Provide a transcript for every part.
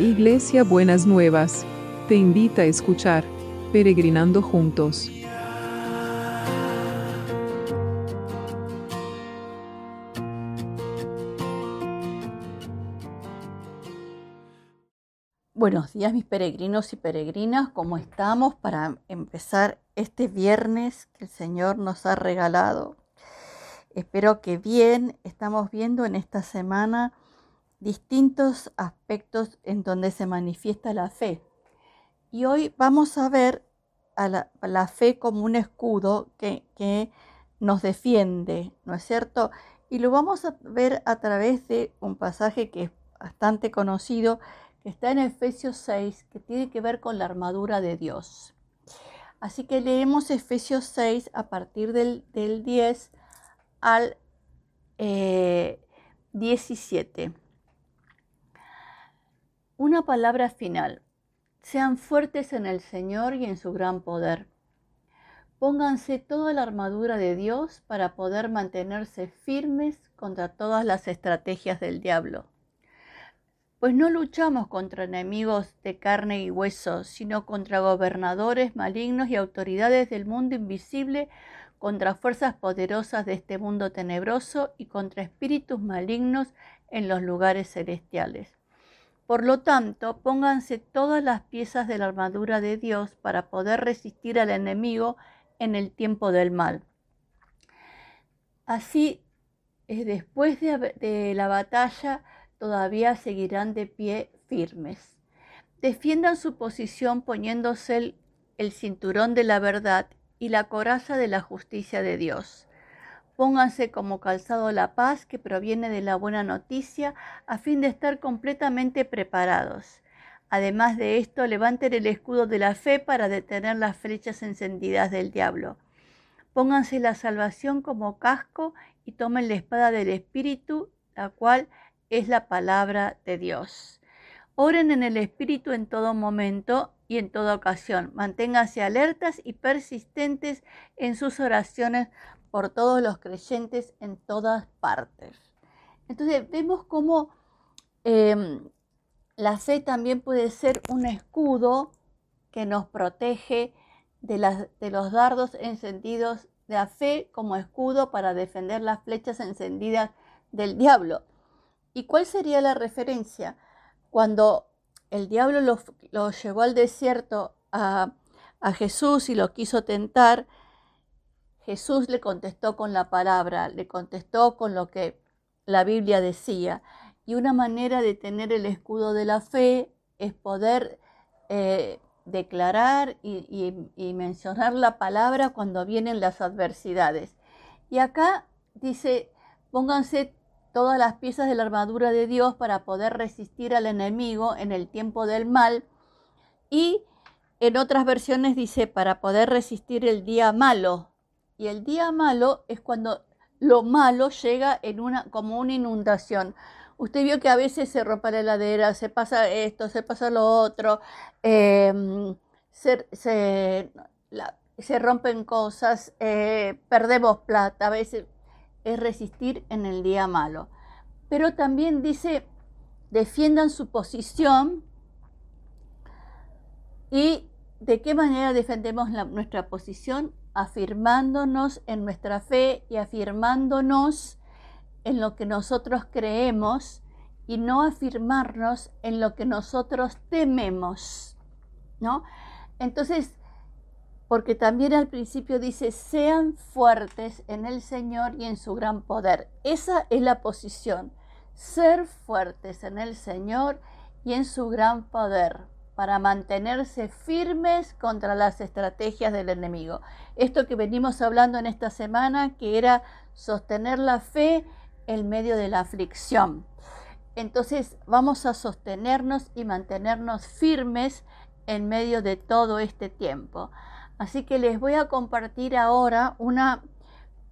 Iglesia Buenas Nuevas, te invita a escuchar Peregrinando Juntos. Buenos días mis peregrinos y peregrinas, ¿cómo estamos para empezar este viernes que el Señor nos ha regalado? Espero que bien, estamos viendo en esta semana distintos aspectos en donde se manifiesta la fe. Y hoy vamos a ver a la, fe como un escudo que, que nos defiende, ¿no es cierto? Y lo vamos a ver a través de un pasaje que es bastante conocido, que está en Efesios 6, que tiene que ver con la armadura de Dios. Así que leemos Efesios 6 a partir del, 10 al 17. Una palabra final. Sean fuertes en el Señor y en su gran poder. Pónganse toda la armadura de Dios para poder mantenerse firmes contra todas las estrategias del diablo. Pues no luchamos contra enemigos de carne y hueso, sino contra gobernadores malignos y autoridades del mundo invisible, contra fuerzas poderosas de este mundo tenebroso y contra espíritus malignos en los lugares celestiales. Por lo tanto, pónganse todas las piezas de la armadura de Dios para poder resistir al enemigo en el tiempo del mal. Así, eh, después de, la batalla, todavía seguirán de pie firmes. Defiendan su posición poniéndose el, el cinturón de la verdad y la coraza de la justicia de Dios. Pónganse como calzado la paz que proviene de la buena noticia a fin de estar completamente preparados. Además de esto, levanten el escudo de la fe para detener las flechas encendidas del diablo. Pónganse la salvación como casco y tomen la espada del Espíritu, la cual es la palabra de Dios. Oren en el Espíritu en todo momento y en toda ocasión. Manténganse alertas y persistentes en sus oraciones por todos los creyentes en todas partes. Entonces vemos cómo em, la fe también puede ser un escudo que nos protege de, los dardos encendidos de la fe como escudo para defender las flechas encendidas del diablo. ¿Y cuál sería la referencia? Cuando el diablo lo, llevó al desierto a Jesús y lo quiso tentar, Jesús le contestó con la palabra, le contestó con lo que la Biblia decía. Y una manera de tener el escudo de la fe es poder eh, declarar y, y mencionar la palabra cuando vienen las adversidades. Y acá dice, pónganse todas las piezas de la armadura de Dios para poder resistir al enemigo en el tiempo del mal. Y en otras versiones dice, para poder resistir el día malo, y el día malo es cuando lo malo llega en una, como una inundación. Usted vio que a veces se rompe la heladera, se pasa esto, se pasa lo otro, em, se, rompen cosas, eh, perdemos plata, a veces es resistir en el día malo. Pero también dice, defiendan su posición y de qué manera defendemos nuestra posición afirmándonos en nuestra fe y afirmándonos en lo que nosotros creemos y no afirmarnos en lo que nosotros tememos, ¿no? Entonces, porque también al principio dice, sean fuertes en el Señor y en su gran poder. Esa es la posición, ser fuertes en el Señor y en su gran poder para mantenerse firmes contra las estrategias del enemigo. Esto que venimos hablando en esta semana, que era sostener la fe en medio de la aflicción. Entonces vamos a sostenernos y mantenernos firmes en medio de todo este tiempo. Así que les voy a compartir ahora una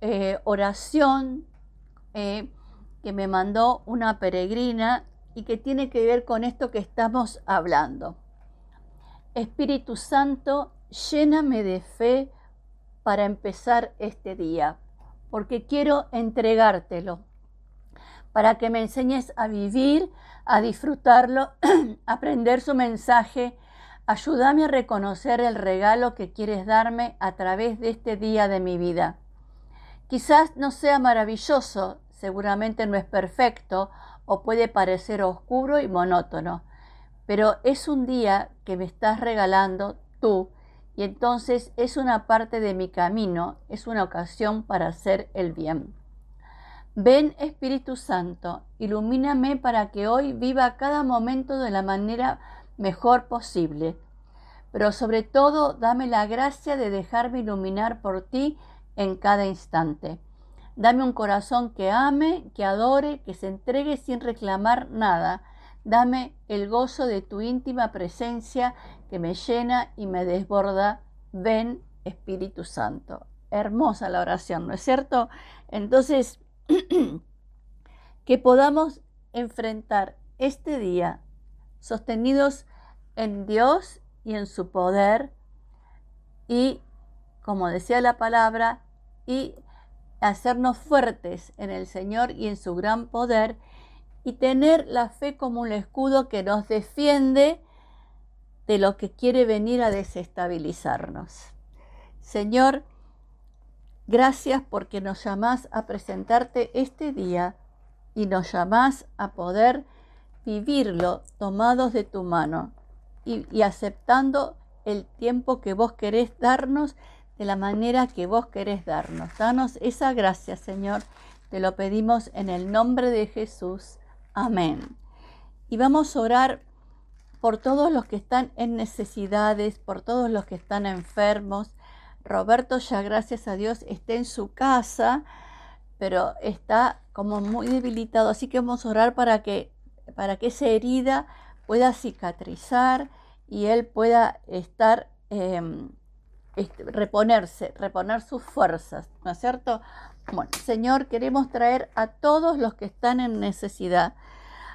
eh, oración eh, que me mandó una peregrina y que tiene que ver con esto que estamos hablando. Espíritu Santo, lléname de fe para empezar este día, porque quiero entregártelo, para que me enseñes a vivir, a disfrutarlo, aprender su mensaje. Ayúdame a reconocer el regalo que quieres darme a través de este día de mi vida. Quizás no sea maravilloso, seguramente no es perfecto o puede parecer oscuro y monótono, pero es un día que me estás regalando tú y entonces es una parte de mi camino, es una ocasión para hacer el bien. Ven Espíritu Santo, ilumíname para que hoy viva cada momento de la manera mejor posible, pero sobre todo dame la gracia de dejarme iluminar por ti en cada instante. Dame un corazón que ame, que adore, que se entregue sin reclamar nada. Dame el gozo de tu íntima presencia que me llena y me desborda. Ven, Espíritu Santo. Hermosa la oración, ¿no es cierto? Entonces, que podamos enfrentar este día sostenidos en Dios y en su poder y, como decía la palabra, y hacernos fuertes en el Señor y en su gran poder y tener la fe como un escudo que nos defiende de lo que quiere venir a desestabilizarnos. Señor, gracias porque nos llamás a presentarte este día y nos llamás a poder vivirlo tomados de tu mano y, y aceptando el tiempo que vos querés darnos de la manera que vos querés darnos. Danos esa gracia, Señor. Te lo pedimos en el nombre de Jesús. Amén. Y vamos a orar por todos los que están en necesidades, por todos los que están enfermos. Roberto ya gracias a Dios está en su casa, pero está como muy debilitado, así que vamos a orar para que para que esa herida pueda cicatrizar y él pueda estar em, reponerse, reponer sus fuerzas, ¿no es cierto? Bueno, Señor, queremos traer a todos los que están en necesidad,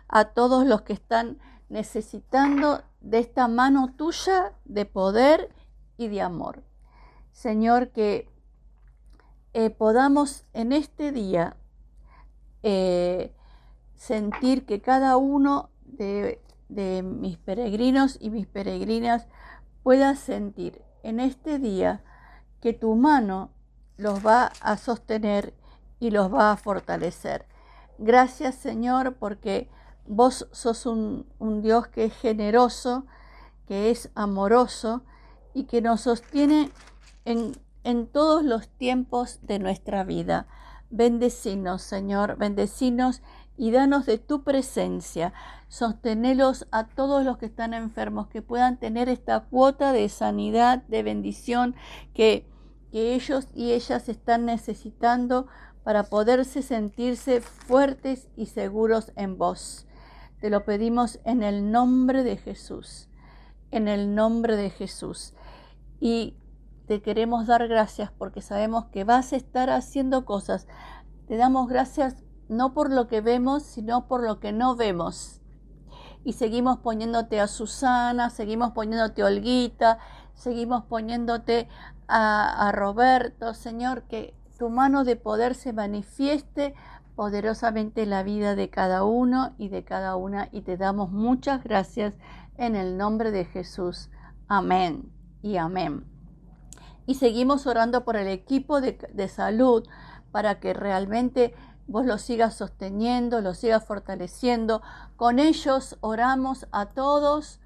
a todos los que están necesitando de esta mano tuya de poder y de amor. Señor, que eh, podamos en este día eh, sentir que cada uno de, de mis peregrinos y mis peregrinas pueda sentir en este día que tu mano los va a sostener y los va a fortalecer. Gracias Señor porque vos sos un, Dios que es generoso, que es amoroso y que nos sostiene en, en todos los tiempos de nuestra vida. Bendecinos, Señor, bendecinos y danos de tu presencia. Sostenelos a todos los que están enfermos, que puedan tener esta cuota de sanidad, de bendición que, que ellos y ellas están necesitando para poderse sentirse fuertes y seguros en vos. Te lo pedimos en el nombre de Jesús, en el nombre de Jesús. Y te queremos dar gracias porque sabemos que vas a estar haciendo cosas. Te damos gracias no por lo que vemos, sino por lo que no vemos. Y seguimos poniéndote a Susana, seguimos poniéndote a Olguita, seguimos poniéndote a, Roberto, Señor, que tu mano de poder se manifieste poderosamente en la vida de cada uno y de cada una. Y te damos muchas gracias en el nombre de Jesús. Amén y amén. Y seguimos orando por el equipo de, de salud para que realmente vos lo sigas sosteniendo, lo sigas fortaleciendo. Con ellos oramos a todos,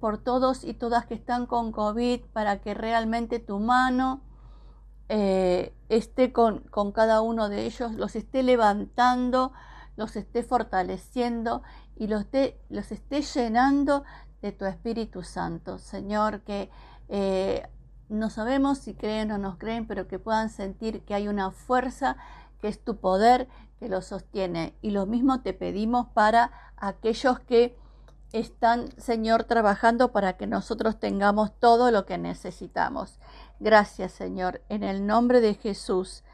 por todos y todas que están con COVID, para que realmente tu mano eh, esté con, con cada uno de ellos, los esté levantando, los esté fortaleciendo y los, los esté llenando de tu Espíritu Santo. Señor, que eh, no sabemos si creen o no creen, pero que puedan sentir que hay una fuerza que es tu poder que lo sostiene. Y lo mismo te pedimos para aquellos que están, Señor, trabajando para que nosotros tengamos todo lo que necesitamos. Gracias, Señor, en el nombre de Jesús.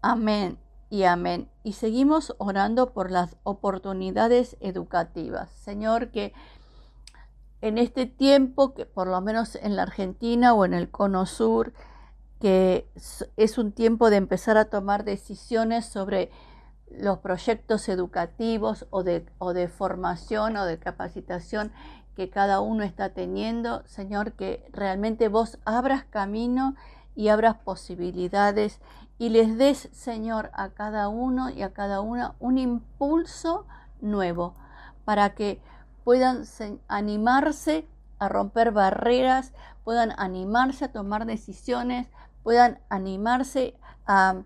Amén y amén. Y seguimos orando por las oportunidades educativas. Señor, que en este tiempo, que por lo menos en la Argentina o en el Cono Sur, que es un tiempo de empezar a tomar decisiones sobre los proyectos educativos o de, o de formación o de capacitación que cada uno está teniendo. Señor, que realmente vos abras camino y abras posibilidades y les des, Señor, a cada uno y a cada una un impulso nuevo para que puedan animarse a romper barreras, puedan animarse a tomar decisiones, puedan animarse a,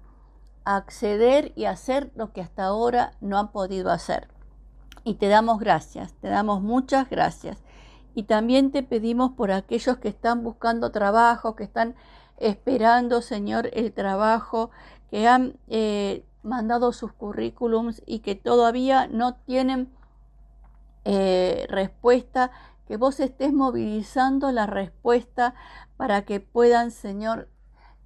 acceder y hacer lo que hasta ahora no han podido hacer. Y te damos gracias, te damos muchas gracias. Y también te pedimos por aquellos que están buscando trabajo, que están esperando, Señor, el trabajo, que han eh, mandado sus currículums y que todavía no tienen eh, respuesta, que vos estés movilizando la respuesta para que puedan, Señor,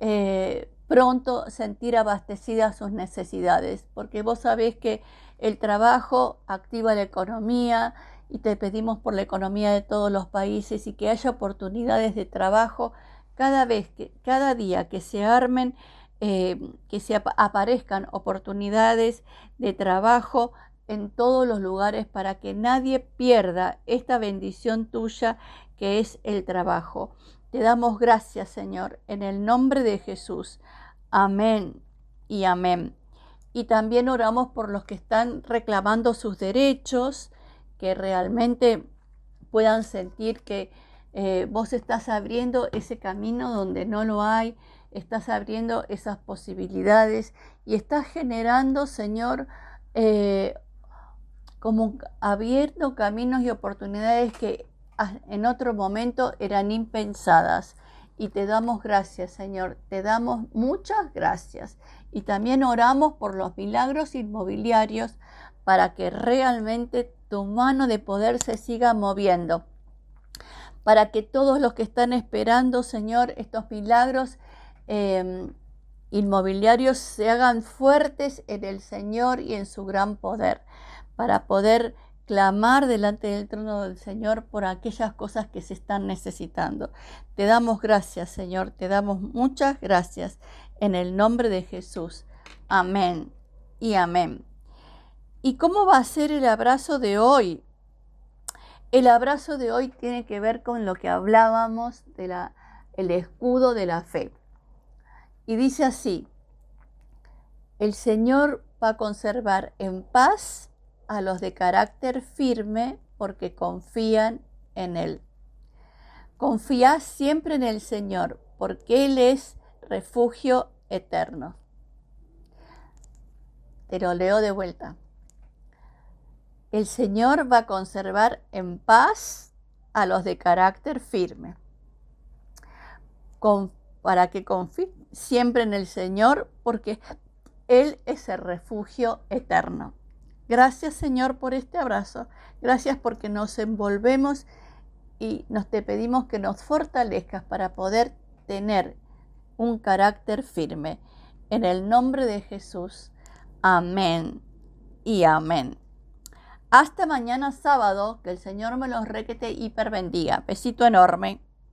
eh, pronto sentir abastecidas sus necesidades, porque vos sabés que el trabajo activa la economía y te pedimos por la economía de todos los países y que haya oportunidades de trabajo cada vez que, cada día que se armen, eh, que se aparezcan oportunidades de trabajo en todos los lugares para que nadie pierda esta bendición tuya que es el trabajo. Te damos gracias, Señor, en el nombre de Jesús. Amén y amén. Y también oramos por los que están reclamando sus derechos, que realmente puedan sentir que eh, vos estás abriendo ese camino donde no lo hay, estás abriendo esas posibilidades y estás generando, Señor, eh, como abierto caminos y oportunidades que en otro momento eran impensadas. Y te damos gracias, Señor, te damos muchas gracias. Y también oramos por los milagros inmobiliarios para que realmente tu mano de poder se siga moviendo. Para que todos los que están esperando, Señor, estos milagros em, inmobiliarios se hagan fuertes en el Señor y en su gran poder para poder clamar delante del trono del Señor por aquellas cosas que se están necesitando. Te damos gracias, Señor, te damos muchas gracias en el nombre de Jesús. Amén y amén. ¿Y cómo va a ser el abrazo de hoy? El abrazo de hoy tiene que ver con lo que hablábamos de la el escudo de la fe. Y dice así: El Señor va a conservar en paz a los de carácter firme porque confían en Él. Confía siempre en el Señor porque Él es refugio eterno. Te lo leo de vuelta. El Señor va a conservar en paz a los de carácter firme. para que confíe siempre en el Señor porque Él es el refugio eterno. Gracias Señor por este abrazo. Gracias porque nos envolvemos y nos te pedimos que nos fortalezcas para poder tener un carácter firme. En el nombre de Jesús. Amén y amén. Hasta mañana sábado, que el Señor me los requete hiper bendiga. Besito enorme.